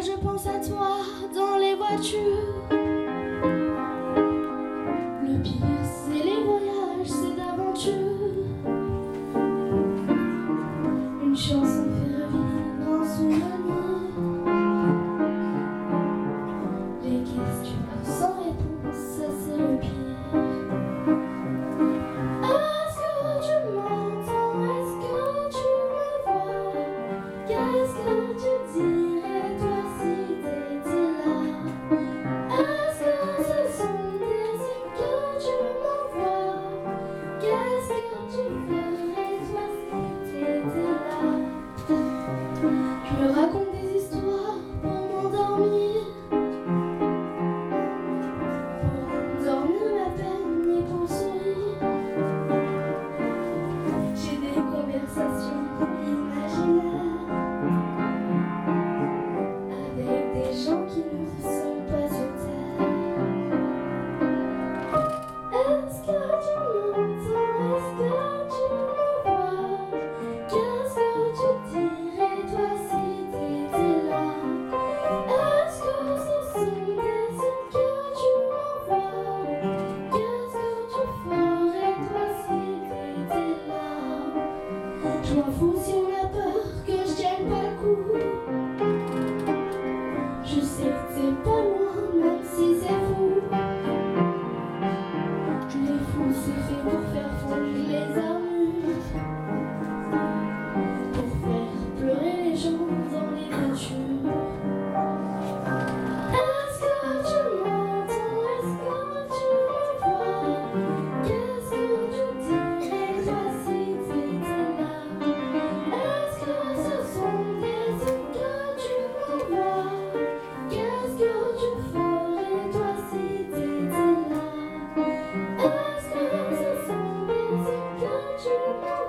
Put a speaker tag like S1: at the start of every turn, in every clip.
S1: je pense à toi dans les voitures. Le pire, c'est les voyages, c'est d'aventure. Une chanson fait revivre un souvenir. Les questions sans réponse, ça c'est le pire. Est-ce que tu m'entends? Est-ce que tu me vois? Qu'est-ce que tu dirais m'en fous si on a peur que je tienne pas le coup. Je sais que t'es pas loin même si c'est fou. Les fous c'est fait pour faire fondre les armures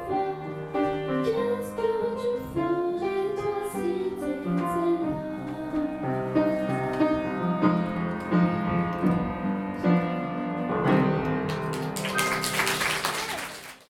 S1: over.